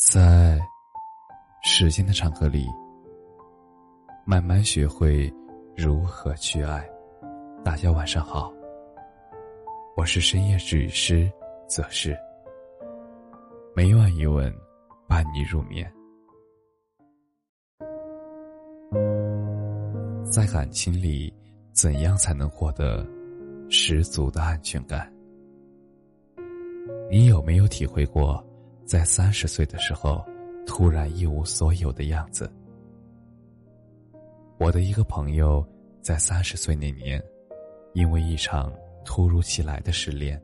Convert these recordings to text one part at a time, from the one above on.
在时间的长河里，慢慢学会如何去爱。大家晚上好，我是深夜治愈师则是每晚一吻伴你入眠。在感情里，怎样才能获得十足的安全感？你有没有体会过？在三十岁的时候，突然一无所有的样子。我的一个朋友在三十岁那年，因为一场突如其来的失恋，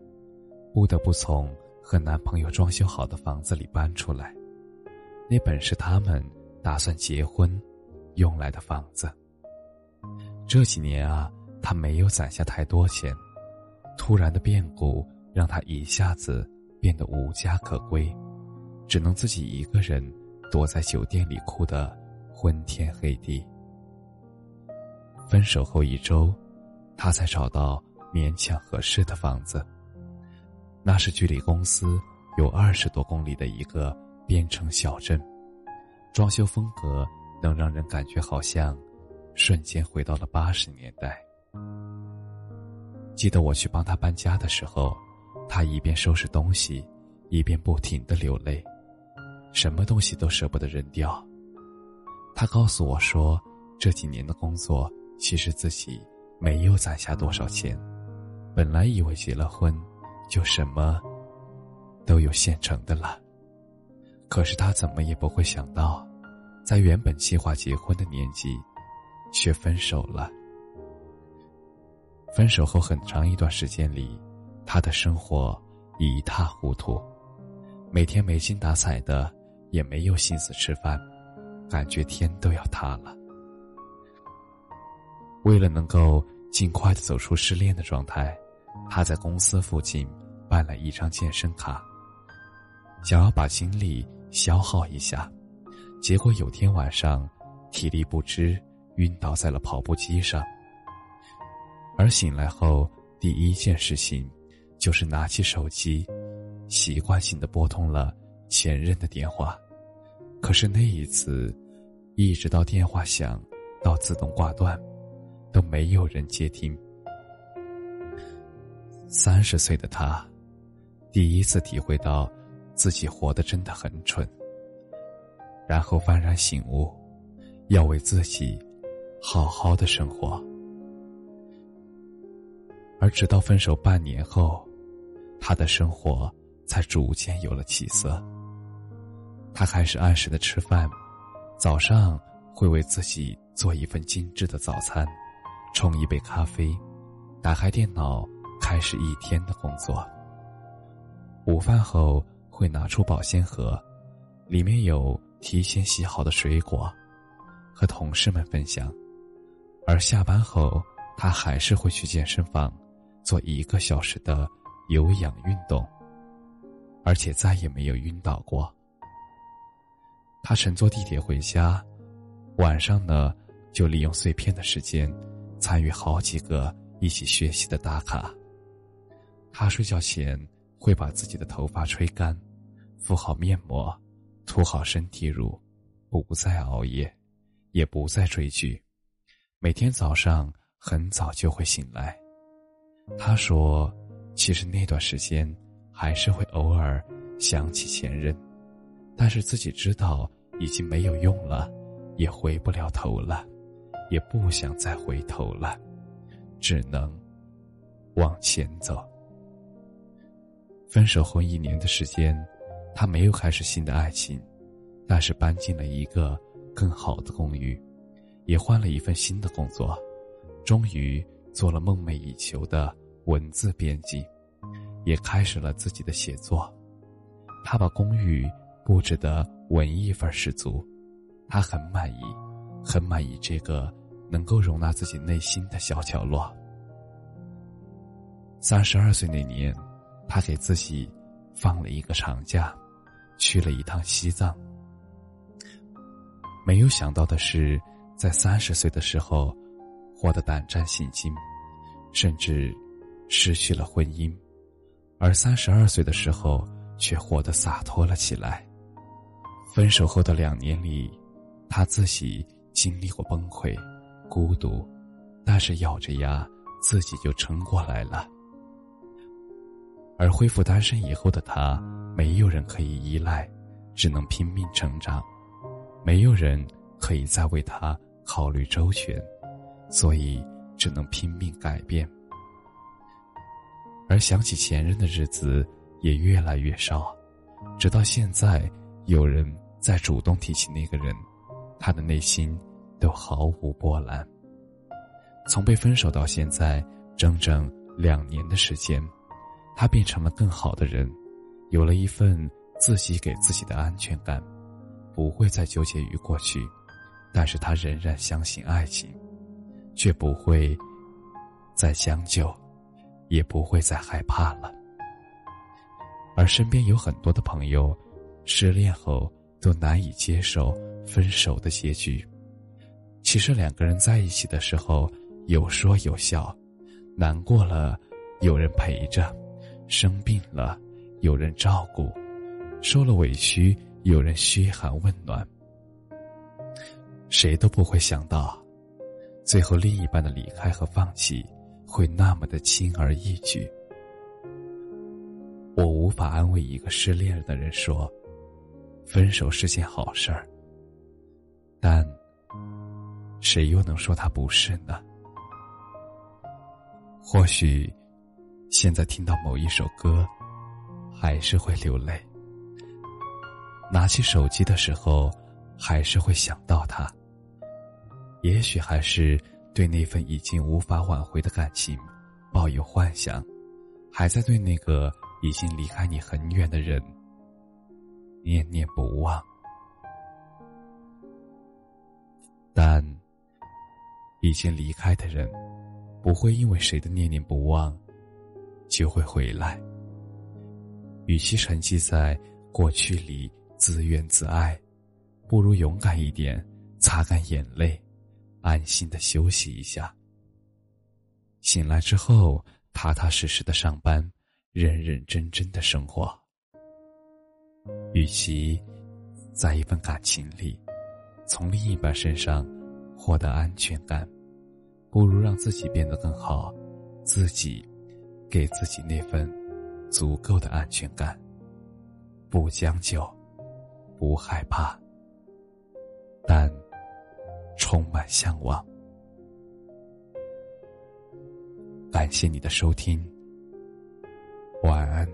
不得不从和男朋友装修好的房子里搬出来。那本是他们打算结婚用来的房子。这几年啊，他没有攒下太多钱，突然的变故让他一下子变得无家可归。只能自己一个人躲在酒店里哭得昏天黑地。分手后一周，他才找到勉强合适的房子。那是距离公司有二十多公里的一个边城小镇，装修风格能让人感觉好像瞬间回到了八十年代。记得我去帮他搬家的时候，他一边收拾东西，一边不停的流泪。什么东西都舍不得扔掉。他告诉我说，这几年的工作其实自己没有攒下多少钱，本来以为结了婚就什么都有现成的了，可是他怎么也不会想到，在原本计划结婚的年纪，却分手了。分手后很长一段时间里，他的生活一塌糊涂，每天没精打采的。也没有心思吃饭，感觉天都要塌了。为了能够尽快的走出失恋的状态，他在公司附近办了一张健身卡，想要把精力消耗一下。结果有天晚上，体力不支，晕倒在了跑步机上。而醒来后，第一件事情就是拿起手机，习惯性的拨通了。前任的电话，可是那一次，一直到电话响，到自动挂断，都没有人接听。三十岁的他，第一次体会到自己活得真的很蠢。然后幡然醒悟，要为自己好好的生活。而直到分手半年后，他的生活才逐渐有了起色。他开始按时的吃饭，早上会为自己做一份精致的早餐，冲一杯咖啡，打开电脑开始一天的工作。午饭后会拿出保鲜盒，里面有提前洗好的水果，和同事们分享。而下班后，他还是会去健身房做一个小时的有氧运动，而且再也没有晕倒过。他乘坐地铁回家，晚上呢就利用碎片的时间，参与好几个一起学习的打卡。他睡觉前会把自己的头发吹干，敷好面膜，涂好身体乳，不再熬夜，也不再追剧。每天早上很早就会醒来。他说：“其实那段时间还是会偶尔想起前任，但是自己知道。”已经没有用了，也回不了头了，也不想再回头了，只能往前走。分手后一年的时间，他没有开始新的爱情，但是搬进了一个更好的公寓，也换了一份新的工作，终于做了梦寐以求的文字编辑，也开始了自己的写作。他把公寓布置的。文艺范儿十足，他很满意，很满意这个能够容纳自己内心的小角落。三十二岁那年，他给自己放了一个长假，去了一趟西藏。没有想到的是，在三十岁的时候，活得胆战心惊，甚至失去了婚姻；而三十二岁的时候，却活得洒脱了起来。分手后的两年里，他自己经历过崩溃、孤独，但是咬着牙自己就撑过来了。而恢复单身以后的他，没有人可以依赖，只能拼命成长，没有人可以再为他考虑周全，所以只能拼命改变。而想起前任的日子也越来越少，直到现在，有人再主动提起那个人，他的内心都毫无波澜。从被分手到现在，整整两年的时间。他变成了更好的人，有了一份自己给自己的安全感，不会再纠结于过去，但是他仍然相信爱情，却不会再将就，也不会再害怕了。而身边有很多的朋友，失恋后都难以接受分手的结局。其实两个人在一起的时候，有说有笑，难过了有人陪着。生病了，有人照顾；受了委屈，有人嘘寒问暖。谁都不会想到，最后另一半的离开和放弃会那么的轻而易举。我无法安慰一个失恋了的人说，分手是件好事儿。但，谁又能说他不是呢？或许。现在听到某一首歌，还是会流泪。拿起手机的时候，还是会想到他。也许还是对那份已经无法挽回的感情抱有幻想，还在对那个已经离开你很远的人念念不忘。但已经离开的人，不会因为谁的念念不忘。就会回来。与其沉寂在过去里自怨自艾，不如勇敢一点，擦干眼泪，安心的休息一下。醒来之后，踏踏实实的上班，认认真真的生活。与其在一份感情里，从另一半身上获得安全感，不如让自己变得更好，自己。给自己那份足够的安全感，不将就，不害怕，但充满向往。感谢你的收听，晚安。